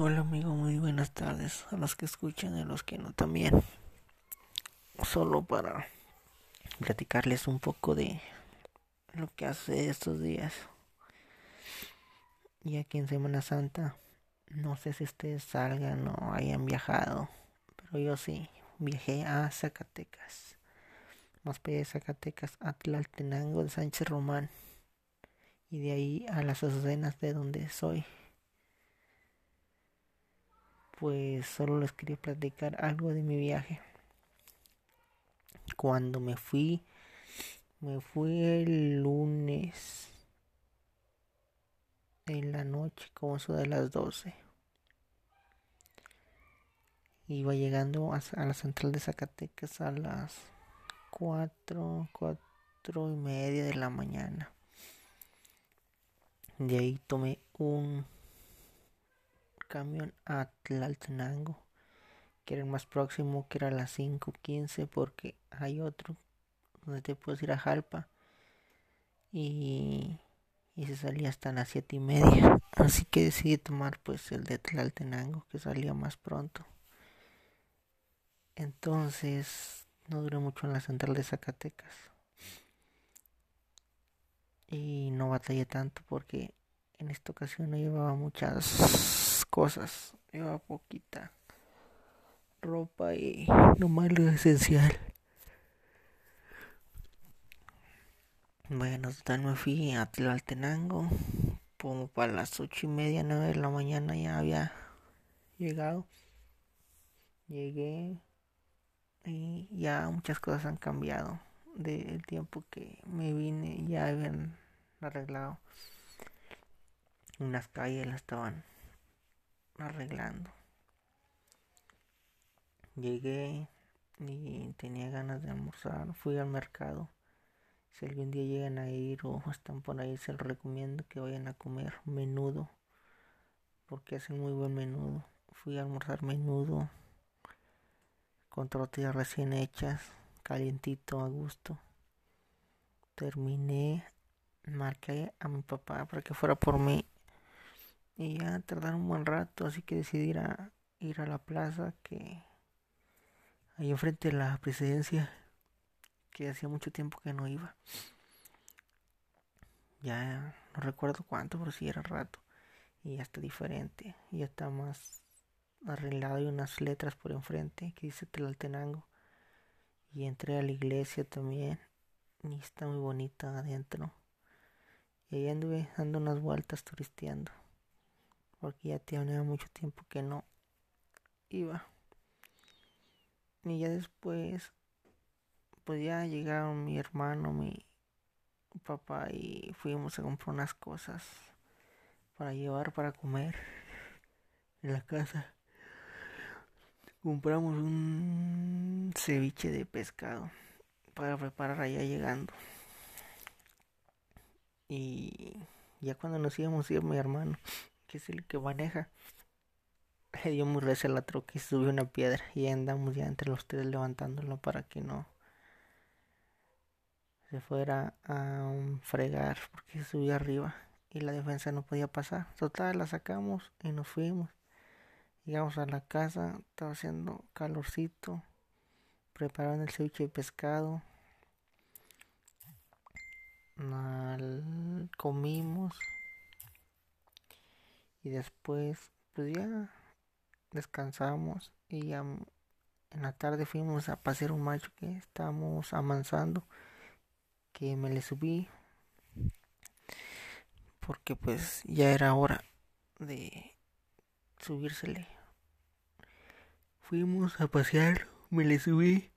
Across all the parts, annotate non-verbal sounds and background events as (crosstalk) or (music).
Hola amigo, muy buenas tardes a los que escuchan y a los que no también. Solo para platicarles un poco de lo que hace estos días. Y aquí en Semana Santa, no sé si ustedes salgan o hayan viajado, pero yo sí, viajé a Zacatecas. Más allá de Zacatecas, a Tlaltenango de Sánchez Román. Y de ahí a las Azucenas de donde soy pues solo les quería platicar algo de mi viaje. Cuando me fui, me fui el lunes en la noche, como eso de las 12. Iba llegando a, la central de Zacatecas a las 4, 4 y media de la mañana. De ahí tomé un camión a Tlaltenango, que era el más próximo, que era a las 5.15, porque hay otro donde te puedes ir a Jalpa y, y se salía hasta las siete y media. (laughs) Así que decidí tomar pues el de Tlaltenango, que salía más pronto. Entonces no duré mucho en la central de Zacatecas. Y no batallé tanto porque en esta ocasión no llevaba muchas cosas. Lleva poquita ropa y lo malo esencial. Bueno, total me fui a Tlaltenango. Como para las ocho y media, nueve de la mañana ya había llegado. Llegué y ya muchas cosas han cambiado. Del tiempo que me vine ya habían arreglado. Unas calles las estaban arreglando. Llegué y tenía ganas de almorzar. Fui al mercado. Si algún día llegan a ir o están por ahí, se los recomiendo que vayan a comer menudo. Porque hacen muy buen menudo. Fui a almorzar menudo con tortillas recién hechas, calientito a gusto. Terminé, marqué a mi papá para que fuera por mí y ya tardaron un buen rato, así que decidí ir a, ir a la plaza que ahí enfrente de la presidencia, que hacía mucho tiempo que no iba. Ya no recuerdo cuánto, pero sí era rato. Y ya está diferente. Ya está más arreglado y unas letras por enfrente que dice Tlaltenango. Y entré a la iglesia también. Y está muy bonita adentro. Y ahí anduve dando unas vueltas turisteando porque ya tenía mucho tiempo que no iba. Y ya después, pues ya llegaron mi hermano, mi papá y fuimos a comprar unas cosas para llevar para comer en la casa. Compramos un ceviche de pescado para preparar allá llegando. Y ya cuando nos íbamos a ir mi hermano que es el que maneja. Le dio muy recia la troca y subió una piedra y andamos ya entre los tres levantándolo para que no se fuera a fregar porque subió arriba y la defensa no podía pasar. Total, la sacamos y nos fuimos. Llegamos a la casa, estaba haciendo calorcito, prepararon el ceviche de pescado, comimos y después pues ya descansamos y ya en la tarde fuimos a pasear un macho que estábamos amansando que me le subí porque pues ya era hora de subírsele. Fuimos a pasear me le subí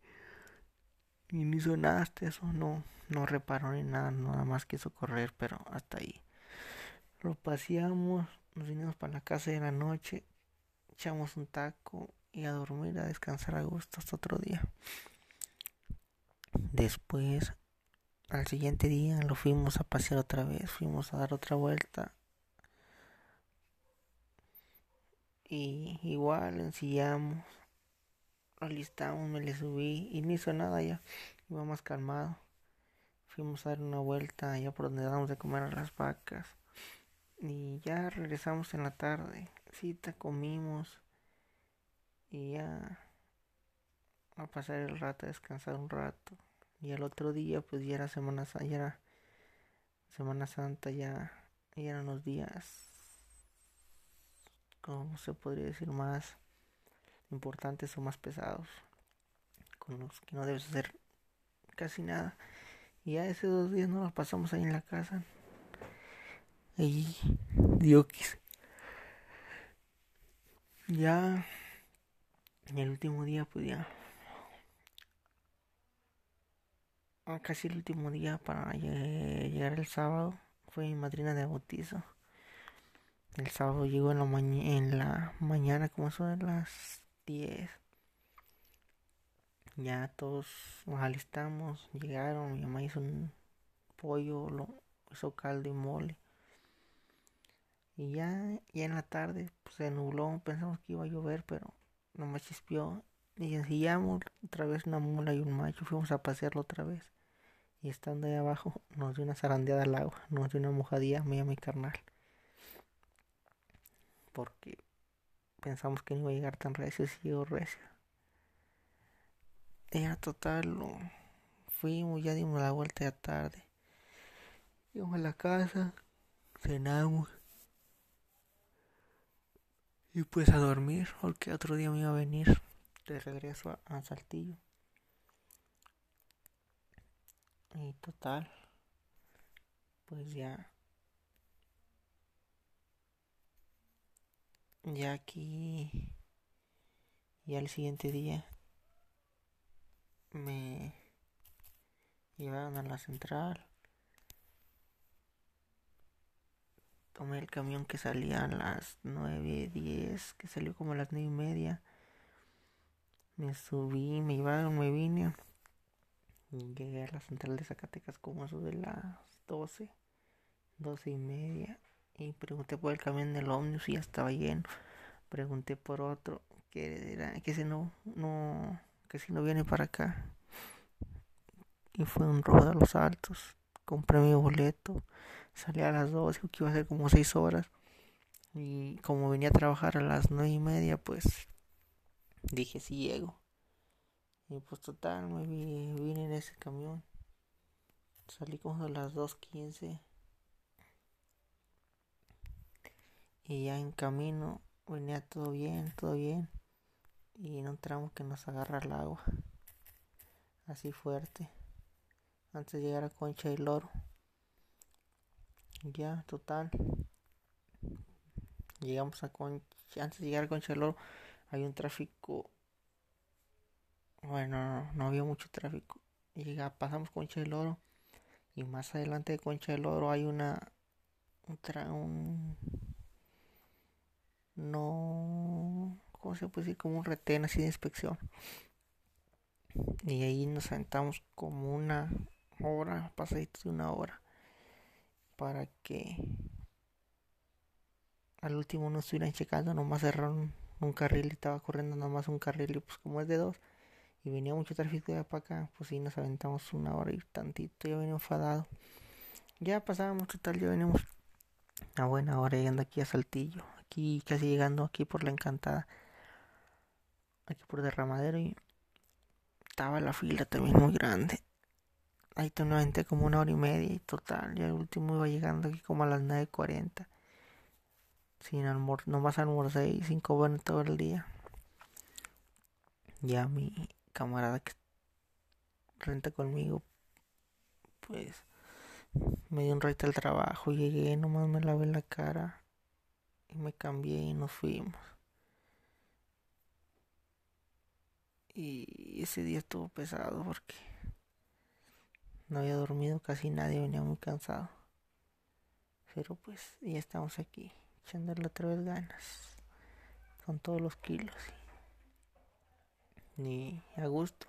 y no hizo nada hasta eso no no reparó ni nada nada más quiso correr pero hasta ahí. Lo paseamos nos vinimos para la casa de la noche, echamos un taco y a dormir, a descansar a gusto hasta otro día. Después, al siguiente día, lo fuimos a pasear otra vez, fuimos a dar otra vuelta. Y igual ensillamos, lo me le subí y no hizo nada ya, iba más calmado. Fuimos a dar una vuelta allá por donde damos de comer a las vacas y ya regresamos en la tarde. cita, comimos y ya a pasar el rato, a descansar un rato. Y el otro día, pues ya era Semana Santa, ya era Semana Santa, ya, ya eran los días, como se podría decir, más importantes o más pesados, con los que no debes hacer casi nada. Y ya esos dos días no los pasamos ahí en la casa. Y Diokis. Ya en el último día, pues ya casi el último día para llegar el sábado fue mi madrina de bautizo. El sábado llegó en la, en la mañana, como son las 10. Ya todos nos alistamos, llegaron, mi mamá hizo un pollo, lo hizo caldo y mole. Y ya, ya en la tarde pues, se nubló, pensamos que iba a llover, pero no me chispió. Y ensillamos otra vez una mula y un macho, fuimos a pasearlo otra vez. Y estando ahí abajo, nos dio una zarandeada al agua, nos dio una mojadilla me mi carnal. Porque pensamos que no iba a llegar tan recio si llegó recio. Era total, lo fuimos, ya dimos la vuelta ya tarde. Fuimos a la casa, cenamos. Y pues a dormir, porque otro día me iba a venir de regreso a Saltillo. Y total, pues ya, ya aquí, ya el siguiente día me llevaron a la central. Tomé el camión que salía a las nueve, diez, que salió como a las nueve y media. Me subí, me llevaron, me vine. Llegué a la central de Zacatecas como eso de las 12, 12 y media. Y pregunté por el camión del ómnibus y ya estaba lleno. Pregunté por otro que era que si no, no, que si no viene para acá. Y fue un robo de los altos. Compré mi boleto. Salí a las 12, que iba a ser como 6 horas. Y como venía a trabajar a las 9 y media, pues dije si llego. Y pues total, me vine en ese camión. Salí como a las 2.15. Y ya en camino venía todo bien, todo bien. Y en un tramo que nos agarra el agua. Así fuerte. Antes de llegar a Concha y Loro. Ya, total. Llegamos a Concha. Antes de llegar a Concha y Loro hay un tráfico bueno, no, había mucho tráfico. Llega, pasamos Concha del Oro y más adelante de Concha del Oro hay una otra un no cómo se puede decir como un retén así de inspección y ahí nos sentamos como una hora pasadito de una hora para que al último no estuvieran checando nomás cerraron un carril y estaba corriendo nomás un carril y pues como es de dos y venía mucho tráfico de para acá, pues sí nos aventamos una hora y tantito, ya venía enfadado. Ya pasábamos total, ya venimos a buena hora llegando aquí a Saltillo, aquí casi llegando aquí por la encantada, aquí por derramadero y estaba la fila también muy grande. Ahí te como una hora y media y total, ya el último iba llegando aquí como a las 9.40. Sin almor, nomás almorcé y sin comer todo el día. Ya mi camarada que renta conmigo, pues me dio un reto al trabajo, llegué, nomás me lavé la cara y me cambié y nos fuimos. Y ese día estuvo pesado porque no había dormido casi nadie, venía muy cansado. Pero pues ya estamos aquí, echándole otra vez ganas, con todos los kilos ni a gusto.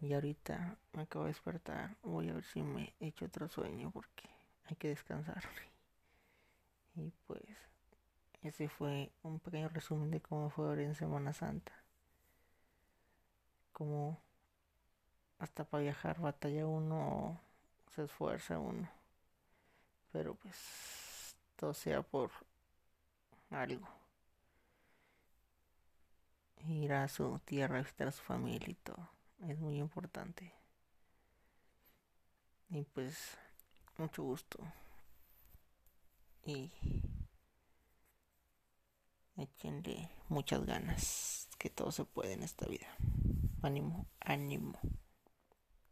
Y ahorita me acabo de despertar. Voy a ver si me echo otro sueño porque hay que descansar. Y pues ese fue un pequeño resumen de cómo fue ahora en Semana Santa. Como hasta para viajar batalla uno, se esfuerza uno. Pero pues todo sea por algo. Ir a su tierra, visitar a su familia y todo. Es muy importante. Y pues, mucho gusto. Y échenle muchas ganas, que todo se puede en esta vida. Ánimo, ánimo.